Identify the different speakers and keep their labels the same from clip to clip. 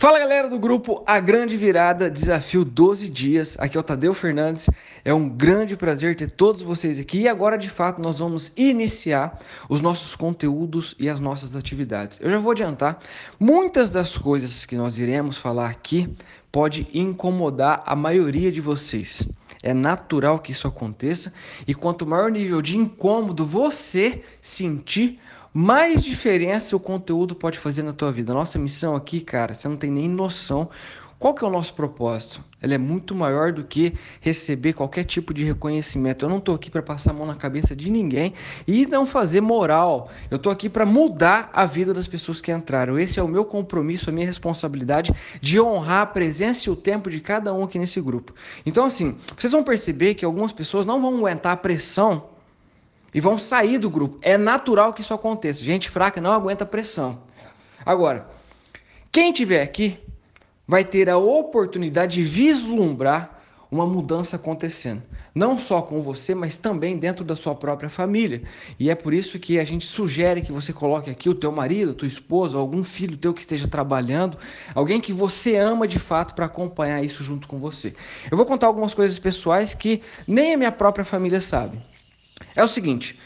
Speaker 1: Fala galera do grupo A Grande Virada, desafio 12 dias. Aqui é o Tadeu Fernandes. É um grande prazer ter todos vocês aqui. E agora, de fato, nós vamos iniciar os nossos conteúdos e as nossas atividades. Eu já vou adiantar, muitas das coisas que nós iremos falar aqui pode incomodar a maioria de vocês. É natural que isso aconteça e quanto maior nível de incômodo você sentir, mais diferença o conteúdo pode fazer na tua vida. Nossa missão aqui, cara, você não tem nem noção. Qual que é o nosso propósito? Ele é muito maior do que receber qualquer tipo de reconhecimento. Eu não estou aqui para passar a mão na cabeça de ninguém e não fazer moral. Eu estou aqui para mudar a vida das pessoas que entraram. Esse é o meu compromisso, a minha responsabilidade de honrar a presença e o tempo de cada um aqui nesse grupo. Então, assim, vocês vão perceber que algumas pessoas não vão aguentar a pressão e vão sair do grupo. É natural que isso aconteça. Gente fraca não aguenta pressão. Agora, quem tiver aqui vai ter a oportunidade de vislumbrar uma mudança acontecendo, não só com você, mas também dentro da sua própria família. E é por isso que a gente sugere que você coloque aqui o teu marido, tua esposa, algum filho teu que esteja trabalhando, alguém que você ama de fato para acompanhar isso junto com você. Eu vou contar algumas coisas pessoais que nem a minha própria família sabe. É o seguinte,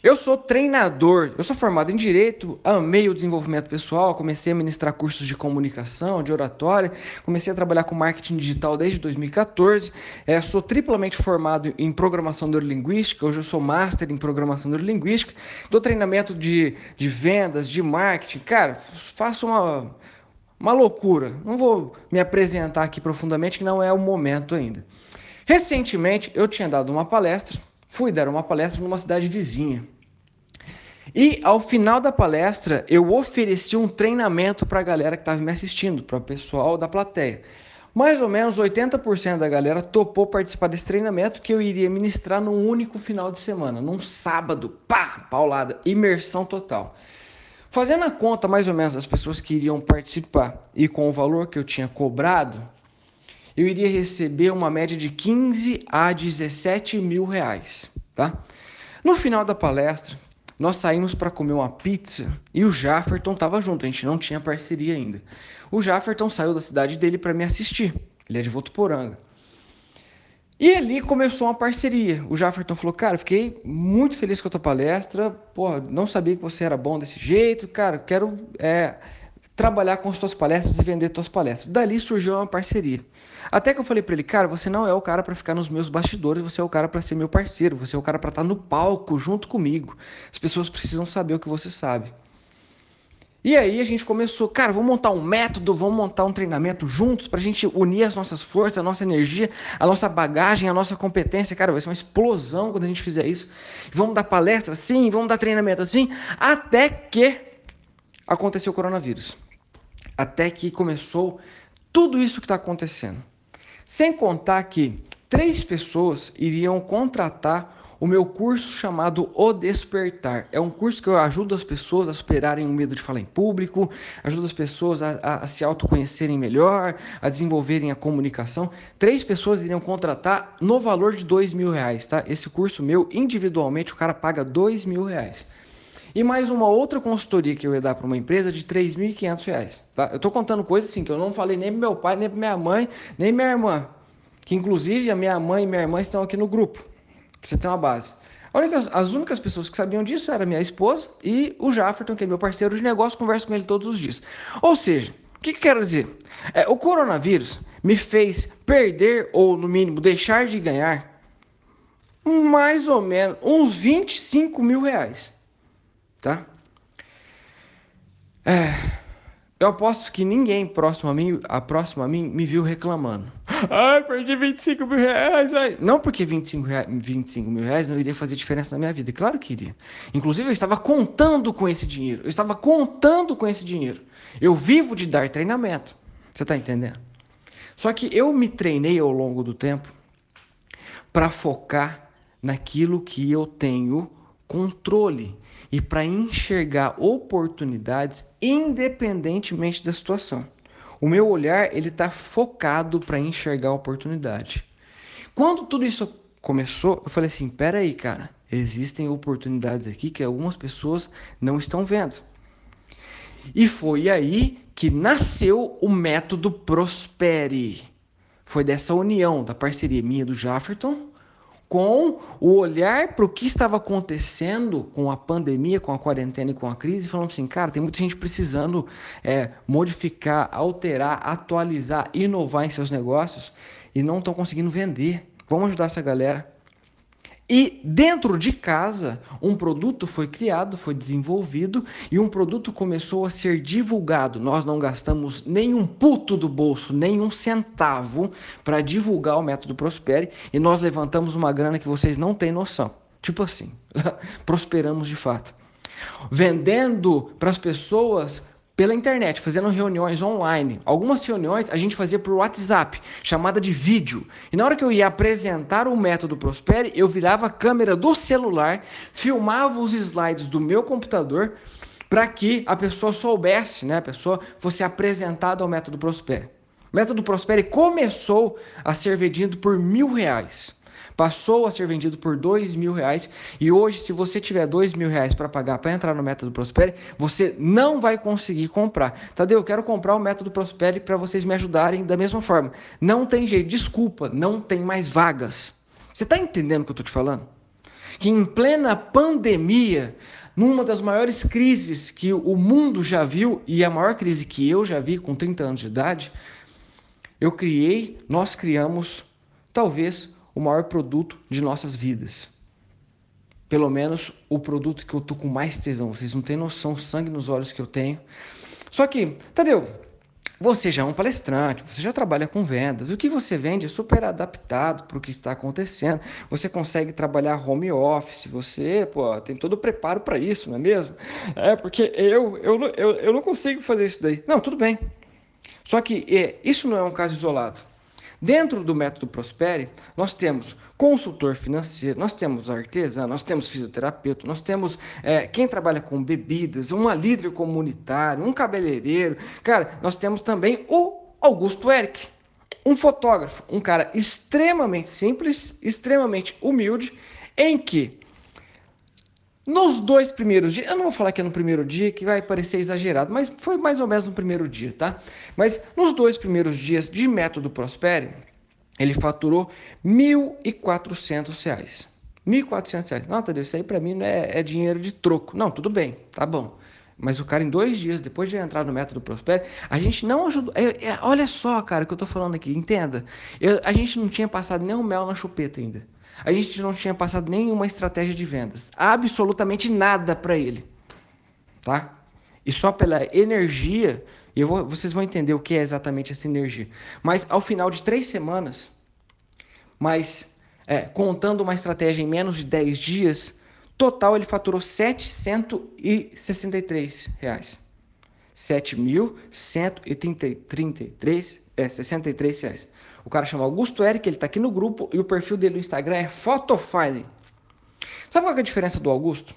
Speaker 1: eu sou treinador, eu sou formado em direito, amei o desenvolvimento pessoal, comecei a ministrar cursos de comunicação, de oratória, comecei a trabalhar com marketing digital desde 2014, é, sou triplamente formado em programação neurolinguística, hoje eu sou master em programação neurolinguística, dou treinamento de, de vendas, de marketing, cara, faço uma, uma loucura, não vou me apresentar aqui profundamente, que não é o momento ainda. Recentemente eu tinha dado uma palestra fui dar uma palestra numa cidade vizinha. E ao final da palestra, eu ofereci um treinamento para a galera que estava me assistindo, para o pessoal da plateia. Mais ou menos 80% da galera topou participar desse treinamento que eu iria ministrar num único final de semana, num sábado, pá, paulada, imersão total. Fazendo a conta mais ou menos das pessoas que iriam participar e com o valor que eu tinha cobrado, eu iria receber uma média de 15 a 17 mil reais, tá? No final da palestra, nós saímos para comer uma pizza e o Jafferton estava junto, a gente não tinha parceria ainda. O Jafferton saiu da cidade dele para me assistir, ele é de Votuporanga. E ali começou uma parceria. O Jafferton falou: Cara, fiquei muito feliz com a tua palestra. Porra, não sabia que você era bom desse jeito. Cara, quero é, trabalhar com as tuas palestras e vender tuas palestras. Dali surgiu uma parceria. Até que eu falei para ele, cara, você não é o cara para ficar nos meus bastidores, você é o cara para ser meu parceiro, você é o cara para estar tá no palco junto comigo. As pessoas precisam saber o que você sabe. E aí a gente começou, cara, vamos montar um método, vamos montar um treinamento juntos para a gente unir as nossas forças, a nossa energia, a nossa bagagem, a nossa competência. Cara, vai ser uma explosão quando a gente fizer isso. Vamos dar palestra assim, vamos dar treinamento assim, até que aconteceu o coronavírus até que começou tudo isso que está acontecendo. Sem contar que três pessoas iriam contratar o meu curso chamado O Despertar. É um curso que eu ajudo as pessoas a superarem o medo de falar em público, ajudo as pessoas a, a, a se autoconhecerem melhor, a desenvolverem a comunicação. Três pessoas iriam contratar no valor de dois mil reais, tá? Esse curso meu, individualmente, o cara paga dois mil reais e mais uma outra consultoria que eu ia dar para uma empresa de R$ 3.500. Tá? Eu estou contando coisas assim que eu não falei nem para meu pai, nem para minha mãe, nem minha irmã. Que inclusive a minha mãe e minha irmã estão aqui no grupo. Você tem uma base. Única, as únicas pessoas que sabiam disso era minha esposa e o Jafferton, que é meu parceiro de negócio, converso com ele todos os dias. Ou seja, o que, que quero dizer? É, o coronavírus me fez perder, ou no mínimo deixar de ganhar, mais ou menos uns 25 mil reais tá? É, eu aposto que ninguém próximo a mim, a próximo a mim, me viu reclamando. Ai, perdi 25 mil reais. Ai. Não porque 25, rea... 25 mil reais não iria fazer diferença na minha vida. Claro que iria. Inclusive, eu estava contando com esse dinheiro. Eu estava contando com esse dinheiro. Eu vivo de dar treinamento. Você está entendendo? Só que eu me treinei ao longo do tempo para focar naquilo que eu tenho controle e para enxergar oportunidades independentemente da situação. O meu olhar ele está focado para enxergar oportunidade. Quando tudo isso começou, eu falei assim: peraí, cara, existem oportunidades aqui que algumas pessoas não estão vendo. E foi aí que nasceu o método Prospere. Foi dessa união da parceria minha do Jafferton com o olhar para o que estava acontecendo com a pandemia, com a quarentena e com a crise, falando assim, cara, tem muita gente precisando é, modificar, alterar, atualizar, inovar em seus negócios e não estão conseguindo vender. Vamos ajudar essa galera. E dentro de casa, um produto foi criado, foi desenvolvido e um produto começou a ser divulgado. Nós não gastamos nenhum puto do bolso, nenhum centavo para divulgar o método Prospere e nós levantamos uma grana que vocês não têm noção. Tipo assim, prosperamos de fato. Vendendo para as pessoas pela internet, fazendo reuniões online. Algumas reuniões a gente fazia por WhatsApp, chamada de vídeo. E na hora que eu ia apresentar o método Prospere, eu virava a câmera do celular, filmava os slides do meu computador para que a pessoa soubesse, né, a pessoa fosse apresentada ao método Prospere. O método Prospere começou a ser vendido por mil reais passou a ser vendido por dois mil reais e hoje, se você tiver dois mil reais para pagar para entrar no método Prospere, você não vai conseguir comprar. Tadeu, eu quero comprar o método Prospere para vocês me ajudarem da mesma forma. Não tem jeito, desculpa, não tem mais vagas. Você está entendendo o que eu estou te falando? Que em plena pandemia, numa das maiores crises que o mundo já viu e a maior crise que eu já vi com 30 anos de idade, eu criei, nós criamos talvez o maior produto de nossas vidas. Pelo menos o produto que eu tô com mais tesão. Vocês não têm noção, sangue nos olhos que eu tenho. Só que, Tadeu, você já é um palestrante, você já trabalha com vendas. O que você vende é super adaptado para o que está acontecendo. Você consegue trabalhar home office, você pô, tem todo o preparo para isso, não é mesmo? É porque eu, eu, eu, eu não consigo fazer isso daí. Não, tudo bem. Só que é, isso não é um caso isolado. Dentro do método Prospere, nós temos consultor financeiro, nós temos artesã, nós temos fisioterapeuta, nós temos é, quem trabalha com bebidas, uma líder comunitário, um cabeleireiro. Cara, nós temos também o Augusto Eric, um fotógrafo, um cara extremamente simples, extremamente humilde, em que nos dois primeiros dias, eu não vou falar que é no primeiro dia, que vai parecer exagerado, mas foi mais ou menos no primeiro dia, tá? Mas nos dois primeiros dias de método Prospere, ele faturou R$ 1.400. R$ 1.400. Não, Tadeu, isso aí para mim não é, é, dinheiro de troco. Não, tudo bem, tá bom. Mas o cara, em dois dias, depois de entrar no método Prospere, a gente não ajudou. É, é, olha só, cara, o que eu tô falando aqui, entenda. Eu, a gente não tinha passado nem um mel na chupeta ainda. A gente não tinha passado nenhuma estratégia de vendas, absolutamente nada para ele, tá? E só pela energia, e vou, vocês vão entender o que é exatamente essa energia. Mas ao final de três semanas, mas é, contando uma estratégia em menos de 10 dias, total ele faturou 763 reais. 7.133 é, 63 reais. O cara chama Augusto Eric, ele está aqui no grupo e o perfil dele no Instagram é Photofile. Sabe qual é a diferença do Augusto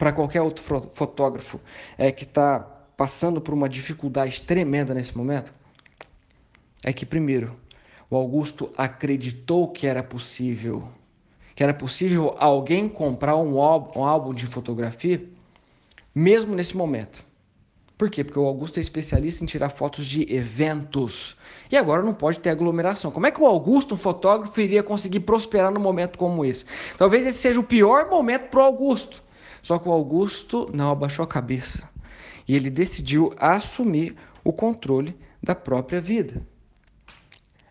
Speaker 1: para qualquer outro fotógrafo é, que está passando por uma dificuldade tremenda nesse momento? É que, primeiro, o Augusto acreditou que era possível, que era possível alguém comprar um álbum, um álbum de fotografia, mesmo nesse momento. Por quê? Porque o Augusto é especialista em tirar fotos de eventos. E agora não pode ter aglomeração. Como é que o Augusto, um fotógrafo, iria conseguir prosperar num momento como esse? Talvez esse seja o pior momento para o Augusto. Só que o Augusto não abaixou a cabeça. E ele decidiu assumir o controle da própria vida.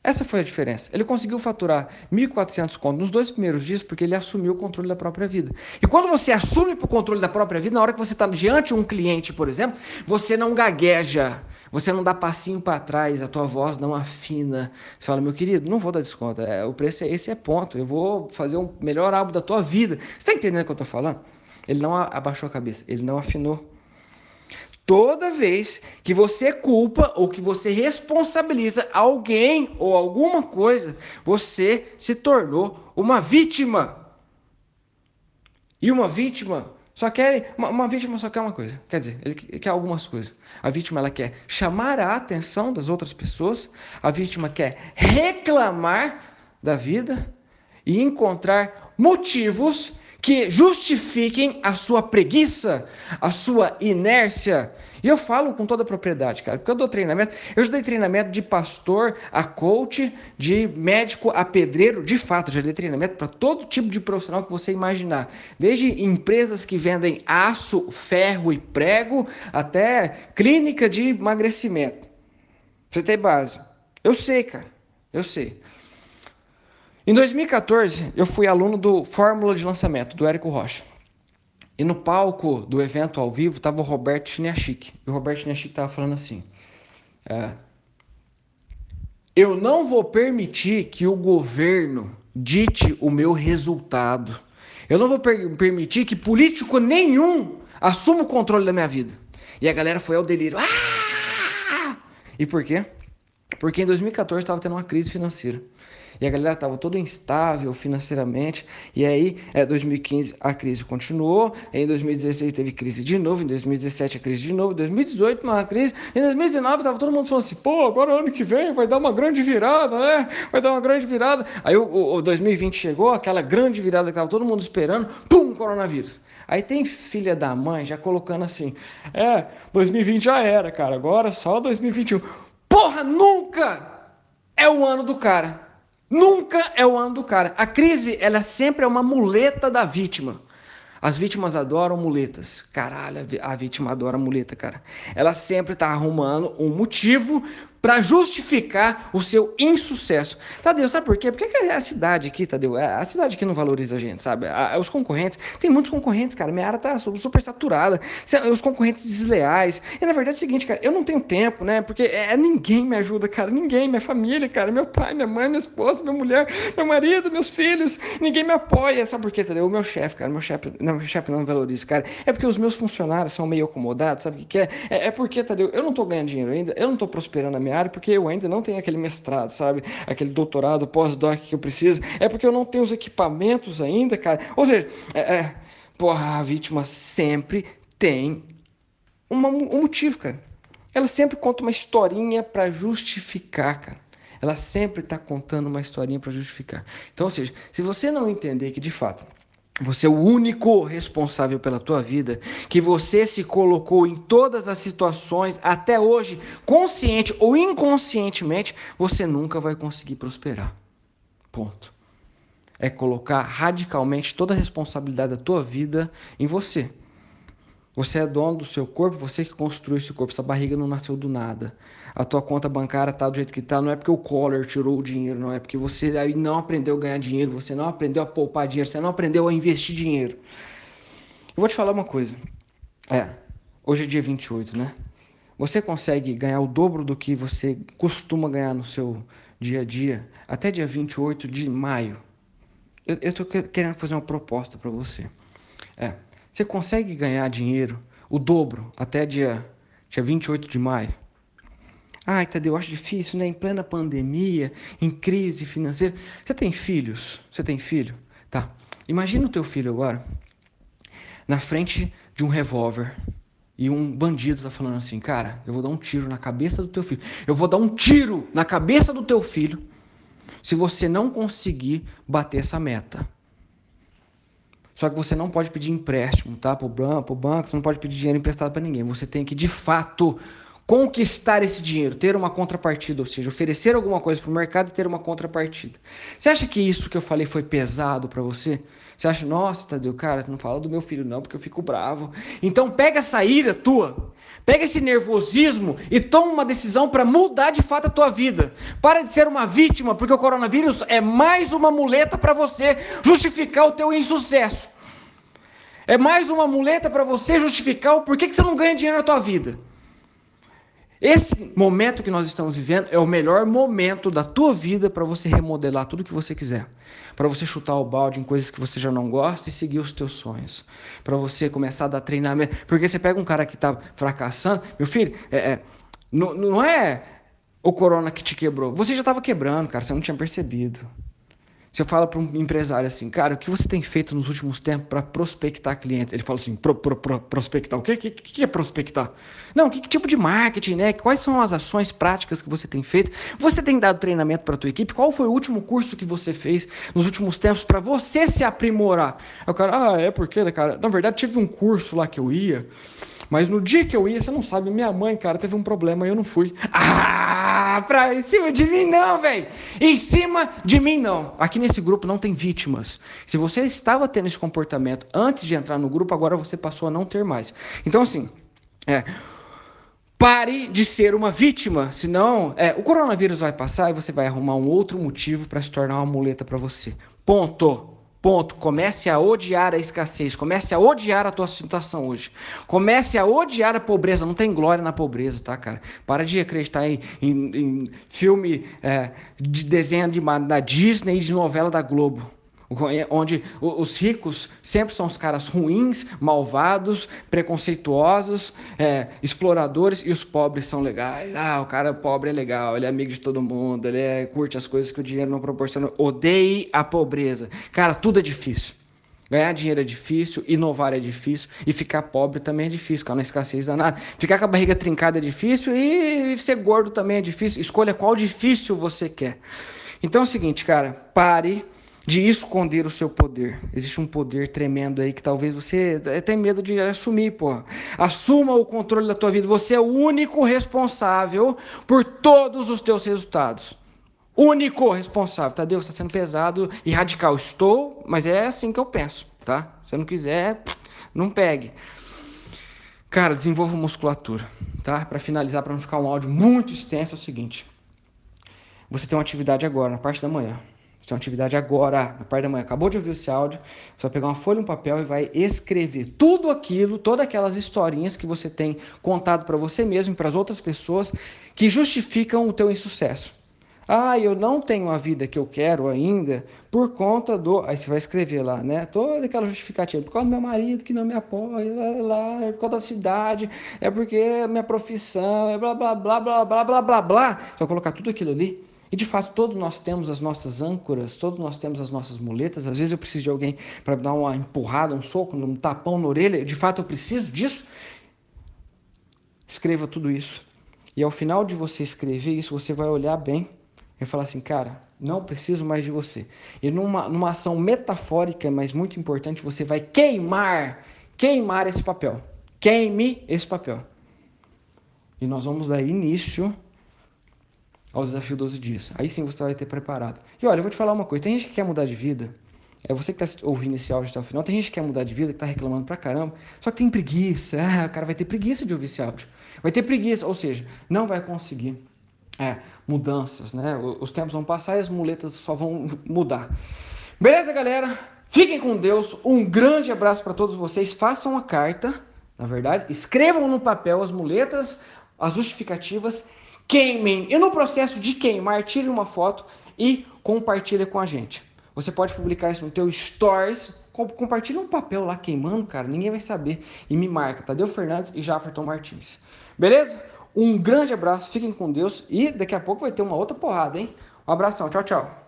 Speaker 1: Essa foi a diferença. Ele conseguiu faturar 1.400 contos nos dois primeiros dias porque ele assumiu o controle da própria vida. E quando você assume o controle da própria vida, na hora que você está diante de um cliente, por exemplo, você não gagueja, você não dá passinho para trás, a tua voz não afina. Você fala, meu querido, não vou dar desconto, é, o preço é esse, é ponto. Eu vou fazer um melhor álbum da tua vida. Você está entendendo o que eu estou falando? Ele não abaixou a cabeça, ele não afinou. Toda vez que você culpa ou que você responsabiliza alguém ou alguma coisa, você se tornou uma vítima. E uma vítima só quer uma, uma vítima só quer uma coisa, quer dizer, ele quer algumas coisas. A vítima ela quer chamar a atenção das outras pessoas, a vítima quer reclamar da vida e encontrar motivos que justifiquem a sua preguiça, a sua inércia. E eu falo com toda a propriedade, cara, porque eu dou treinamento. Eu já dei treinamento de pastor a coach, de médico a pedreiro. De fato, já dei treinamento para todo tipo de profissional que você imaginar. Desde empresas que vendem aço, ferro e prego, até clínica de emagrecimento. Você tem base. Eu sei, cara. Eu sei. Em 2014, eu fui aluno do Fórmula de Lançamento, do Érico Rocha. E no palco do evento ao vivo estava o Roberto Chiniachik. E o Roberto Chiniachik estava falando assim: é, Eu não vou permitir que o governo dite o meu resultado. Eu não vou per permitir que político nenhum assuma o controle da minha vida. E a galera foi ao delírio. Ah! E por quê? Porque em 2014 estava tendo uma crise financeira e a galera estava toda instável financeiramente. E aí, é, 2015 a crise continuou, em 2016 teve crise de novo, em 2017 a crise de novo, em 2018 uma crise, em 2019 estava todo mundo falando assim: pô, agora ano que vem vai dar uma grande virada, né? Vai dar uma grande virada. Aí o, o, o 2020 chegou, aquela grande virada que estava todo mundo esperando, pum, coronavírus. Aí tem filha da mãe já colocando assim: é, 2020 já era, cara, agora só 2021. Porra, nunca é o ano do cara. Nunca é o ano do cara. A crise, ela sempre é uma muleta da vítima. As vítimas adoram muletas. Caralho, a vítima adora muleta, cara. Ela sempre tá arrumando um motivo para justificar o seu insucesso. Tadeu, sabe por quê? Porque a cidade aqui, Tadeu, é a cidade aqui não valoriza a gente, sabe? Os concorrentes, tem muitos concorrentes, cara. Minha área tá super saturada. Os concorrentes desleais. E na verdade é o seguinte, cara, eu não tenho tempo, né? Porque é, ninguém me ajuda, cara. Ninguém, minha família, cara, meu pai, minha mãe, minha esposa, minha mulher, meu marido, meus filhos, ninguém me apoia. Sabe por quê, Tadeu? O meu chefe, cara, meu chefe, não, meu chefe não valoriza, cara. É porque os meus funcionários são meio acomodados, sabe o que, é? é? É porque, Tadeu, eu não tô ganhando dinheiro ainda, eu não tô prosperando na porque eu ainda não tenho aquele mestrado, sabe? Aquele doutorado, pós-doc que eu preciso. É porque eu não tenho os equipamentos ainda, cara. Ou seja, é, é, porra, a vítima sempre tem uma, um motivo, cara. Ela sempre conta uma historinha para justificar, cara. Ela sempre está contando uma historinha para justificar. Então, ou seja, se você não entender que de fato você é o único responsável pela tua vida, que você se colocou em todas as situações até hoje, consciente ou inconscientemente, você nunca vai conseguir prosperar. Ponto. É colocar radicalmente toda a responsabilidade da tua vida em você. Você é dono do seu corpo, você que construiu esse corpo. Essa barriga não nasceu do nada. A tua conta bancária tá do jeito que tá, não é porque o Collor tirou o dinheiro, não é porque você aí não aprendeu a ganhar dinheiro, você não aprendeu a poupar dinheiro, você não aprendeu a investir dinheiro. Eu vou te falar uma coisa. É, hoje é dia 28, né? Você consegue ganhar o dobro do que você costuma ganhar no seu dia a dia até dia 28 de maio. Eu, eu tô querendo fazer uma proposta para você. É, você consegue ganhar dinheiro, o dobro, até dia, dia 28 de maio? Ai, Tadeu, eu acho difícil, né? Em plena pandemia, em crise financeira. Você tem filhos? Você tem filho? Tá. Imagina o teu filho agora na frente de um revólver e um bandido tá falando assim, cara, eu vou dar um tiro na cabeça do teu filho. Eu vou dar um tiro na cabeça do teu filho se você não conseguir bater essa meta. Só que você não pode pedir empréstimo, tá? Para o banco, banco, você não pode pedir dinheiro emprestado para ninguém. Você tem que, de fato, conquistar esse dinheiro, ter uma contrapartida, ou seja, oferecer alguma coisa para o mercado e ter uma contrapartida. Você acha que isso que eu falei foi pesado para você? Você acha, nossa, Tadeu, cara, não fala do meu filho não, porque eu fico bravo. Então pega essa ira tua, pega esse nervosismo e toma uma decisão para mudar de fato a tua vida. Para de ser uma vítima, porque o coronavírus é mais uma muleta para você justificar o teu insucesso. É mais uma muleta para você justificar o porquê que você não ganha dinheiro na tua vida. Esse momento que nós estamos vivendo é o melhor momento da tua vida para você remodelar tudo que você quiser. Para você chutar o balde em coisas que você já não gosta e seguir os teus sonhos. Para você começar a dar treinamento. Porque você pega um cara que está fracassando, meu filho, é, é, não, não é o corona que te quebrou. Você já estava quebrando, cara, você não tinha percebido. Você fala para um empresário assim, cara, o que você tem feito nos últimos tempos para prospectar clientes? Ele fala assim, pro, pro, pro, prospectar o que, que, que, é prospectar? Não, que, que, tipo de marketing, né? Quais são as ações práticas que você tem feito? Você tem dado treinamento para a tua equipe? Qual foi o último curso que você fez nos últimos tempos para você se aprimorar? Aí o cara, ah, é porque, né, cara? Na verdade, tive um curso lá que eu ia, mas no dia que eu ia, você não sabe, minha mãe, cara, teve um problema e eu não fui. Ah, pra em cima de mim não, velho! Em cima de mim não. Aqui nesse grupo não tem vítimas. Se você estava tendo esse comportamento antes de entrar no grupo, agora você passou a não ter mais. Então, assim, é. Pare de ser uma vítima, senão é, o coronavírus vai passar e você vai arrumar um outro motivo para se tornar uma muleta para você. Ponto. Ponto. Comece a odiar a escassez. Comece a odiar a tua situação hoje. Comece a odiar a pobreza. Não tem glória na pobreza, tá, cara? Para de acreditar em, em, em filme é, de desenho de, da Disney e de novela da Globo onde os ricos sempre são os caras ruins, malvados, preconceituosos, é, exploradores, e os pobres são legais. Ah, o cara pobre é legal, ele é amigo de todo mundo, ele é, curte as coisas que o dinheiro não proporciona. Odeie a pobreza. Cara, tudo é difícil. Ganhar dinheiro é difícil, inovar é difícil e ficar pobre também é difícil, cara, não escassez danada. Ficar com a barriga trincada é difícil e ser gordo também é difícil. Escolha qual difícil você quer. Então é o seguinte, cara, pare de esconder o seu poder. Existe um poder tremendo aí que talvez você tenha medo de assumir, pô. Assuma o controle da tua vida. Você é o único responsável por todos os teus resultados. Único responsável. Tadeu, está sendo pesado e radical. Estou, mas é assim que eu penso, tá? Se não quiser, não pegue. Cara, desenvolva musculatura, tá? Para finalizar, para não ficar um áudio muito extenso, é o seguinte. Você tem uma atividade agora, na parte da manhã sua atividade agora, na parte da manhã, acabou de ouvir esse áudio, você vai pegar uma folha e um papel e vai escrever tudo aquilo, todas aquelas historinhas que você tem contado para você mesmo e para as outras pessoas que justificam o teu insucesso. Ah, eu não tenho a vida que eu quero ainda por conta do. Aí você vai escrever lá, né? Toda aquela justificativa. Por causa do meu marido que não me apoia, lá, lá, por causa da cidade, é porque é minha profissão, é blá, blá, blá, blá, blá, blá, blá, blá. Você vai colocar tudo aquilo ali e de fato, todos nós temos as nossas âncoras, todos nós temos as nossas muletas. Às vezes eu preciso de alguém para dar uma empurrada, um soco, um tapão na orelha. De fato, eu preciso disso. Escreva tudo isso. E ao final de você escrever isso, você vai olhar bem e falar assim: cara, não preciso mais de você. E numa, numa ação metafórica, mas muito importante, você vai queimar, queimar esse papel. Queime esse papel. E nós vamos dar início ao desafio 12 dias. Aí sim você vai ter preparado. E olha, eu vou te falar uma coisa: tem gente que quer mudar de vida. É você que está ouvindo esse áudio até o final. Tem gente que quer mudar de vida, que está reclamando pra caramba, só que tem preguiça. Ah, o cara vai ter preguiça de ouvir esse áudio. Vai ter preguiça, ou seja, não vai conseguir é, mudanças, né? Os tempos vão passar e as muletas só vão mudar. Beleza, galera? Fiquem com Deus. Um grande abraço para todos vocês. Façam a carta, na verdade, escrevam no papel as muletas, as justificativas queimem. E no processo de queimar, tire uma foto e compartilhe com a gente. Você pode publicar isso no teu stories, compartilha um papel lá queimando, cara, ninguém vai saber. E me marca, Tadeu Fernandes e Jafferton Martins. Beleza? Um grande abraço, fiquem com Deus e daqui a pouco vai ter uma outra porrada, hein? Um abração, tchau, tchau.